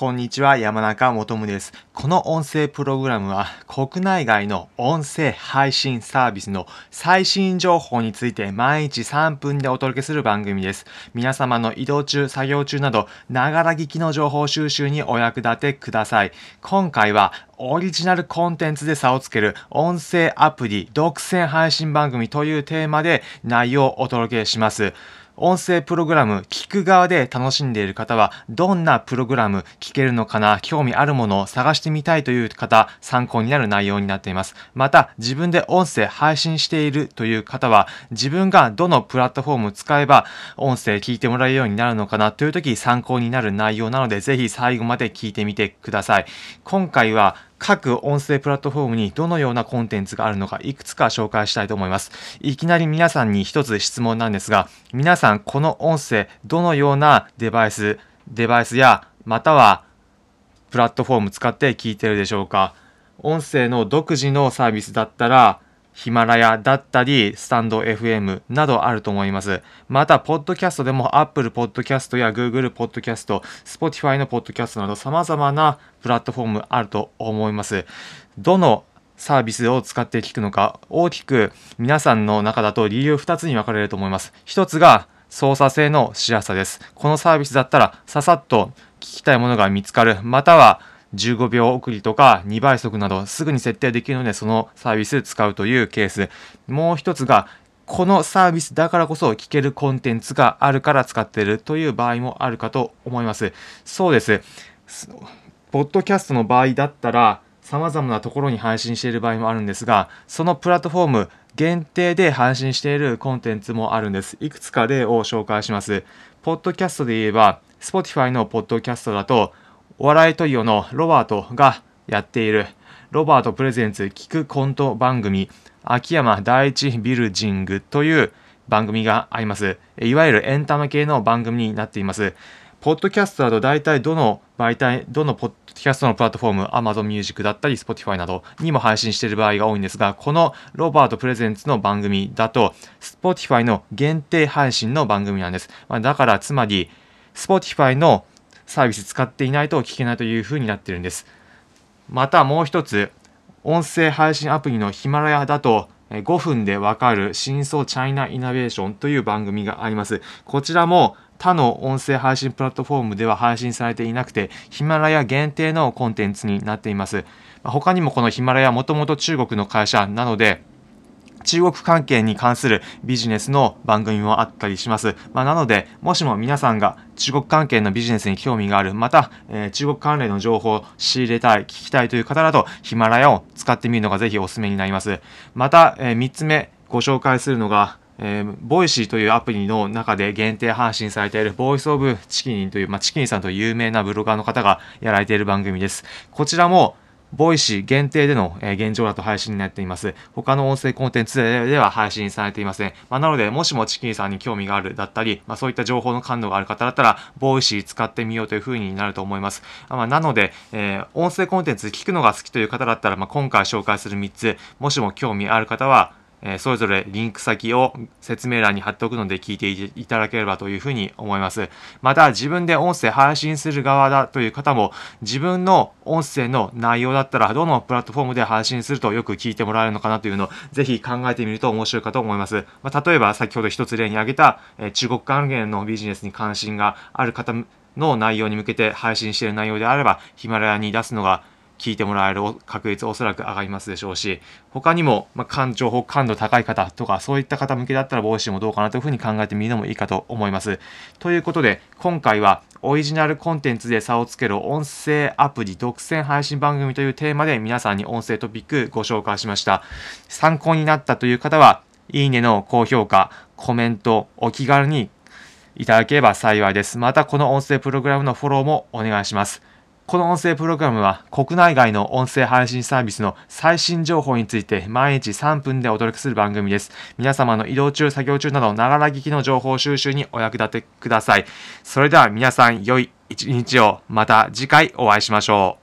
こんにちは、山中もとむです。この音声プログラムは国内外の音声配信サービスの最新情報について毎日3分でお届けする番組です。皆様の移動中、作業中など、ながら聞きの情報収集にお役立てください。今回はオリジナルコンテンツで差をつける音声アプリ独占配信番組というテーマで内容をお届けします。音声プログラム聞く側で楽しんでいる方は、どんなプログラム聞けるのかな、興味あるものを探してみたいという方、参考になる内容になっています。また、自分で音声配信しているという方は、自分がどのプラットフォームを使えば音声聞いてもらえるようになるのかなという時参考になる内容なので、ぜひ最後まで聞いてみてください。今回は各音声プラットフォームにどのようなコンテンツがあるのかいくつか紹介したいと思います。いきなり皆さんに一つ質問なんですが、皆さんこの音声どのようなデバイス、デバイスやまたはプラットフォーム使って聞いてるでしょうか？音声の独自のサービスだったらヒマラヤだったり、スタンド FM などあると思います。また、ポッドキャストでも Apple Podcast や Google Podcast、Spotify のポッドキャストなど様々なプラットフォームあると思います。どのサービスを使って聞くのか、大きく皆さんの中だと理由2つに分かれると思います。1つが操作性のしやすさです。このサービスだったらささっと聞きたいものが見つかる。または15秒送りとか2倍速などすぐに設定できるのでそのサービス使うというケース。もう一つがこのサービスだからこそ聞けるコンテンツがあるから使っているという場合もあるかと思います。そうです。ポッドキャストの場合だったら様々なところに配信している場合もあるんですが、そのプラットフォーム限定で配信しているコンテンツもあるんです。いくつか例を紹介します。ポッドキャストで言えば、Spotify のポッドキャストだと、お笑いトリオのロバートがやっているロバートプレゼンツ聞くコント番組秋山第一ビルジングという番組があります。いわゆるエンタメ系の番組になっています。ポッドキャストだと大体どの媒体、どのポッドキャストのプラットフォーム、Amazon Music だったり Spotify などにも配信している場合が多いんですが、このロバートプレゼンツの番組だと Spotify の限定配信の番組なんです。まあ、だからつまり Spotify のサービス使っていないと聞けないというふうになってるんです。またもう一つ、音声配信アプリのヒマラヤだと5分でわかる真相チャイナイノベーションという番組があります。こちらも他の音声配信プラットフォームでは配信されていなくて、ヒマラヤ限定のコンテンツになっています。他にもこのヒマラヤもともと中国の会社なので、中国関係に関するビジネスの番組もあったりします。まあ、なので、もしも皆さんが中国関係のビジネスに興味がある、また、えー、中国関連の情報を仕入れたい、聞きたいという方だと、ヒマラヤを使ってみるのがぜひお勧めになります。また、えー、3つ目ご紹介するのが、えー、 Voicy というアプリの中で限定配信されている Voice of チキンという、まあ、チキンさんという有名なブロガーの方がやられている番組です。こちらも、 Voicy 限定での、え、現状だと配信になっています。他の音声コンテンツでは配信されていません。まあ、なので、もしもチキンさんに興味があるだったり、まあ、そういった情報の感度がある方だったら、 Voicy 使ってみようという風になると思います。まあ、なので、えー、音声コンテンツ聞くのが好きという方だったら、ま、今回紹介する3つ、もしも興味ある方は、えそれぞれリンク先を説明欄に貼っておくので聞いていただければというふうに思います。また自分で音声配信する側だという方も自分の音声の内容だったらどのプラットフォームで配信するとよく聞いてもらえるのかなというのをぜひ考えてみると面白いかと思います。まあ、例えば先ほど一つ例に挙げた、え中国関連のビジネスに関心がある方の内容に向けて配信している内容であればヒマラヤに出すのが聞いてもらえる確率おそらく上がりますでしょうし、他にも、まあ、情報感度高い方とか、そういった方向けだったら、 Voicy もどうかなというふうに考えてみるのもいいかと思います。ということで、今回は、オリジナルコンテンツで差をつける音声アプリ独占配信番組というテーマで皆さんに音声トピックご紹介しました。参考になったという方は、いいねの高評価、コメント、お気軽にいただければ幸いです。また、この音声プログラムのフォローもお願いします。この音声プログラムは国内外の音声配信サービスの最新情報について毎日3分でお届けする番組です。皆様の移動中、作業中などながら聞きの情報収集にお役立てください。それでは皆さん良い一日をまた次回お会いしましょう。